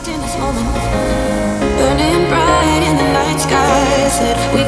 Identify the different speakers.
Speaker 1: lost in this moment. Burning bright in the night sky. Said we.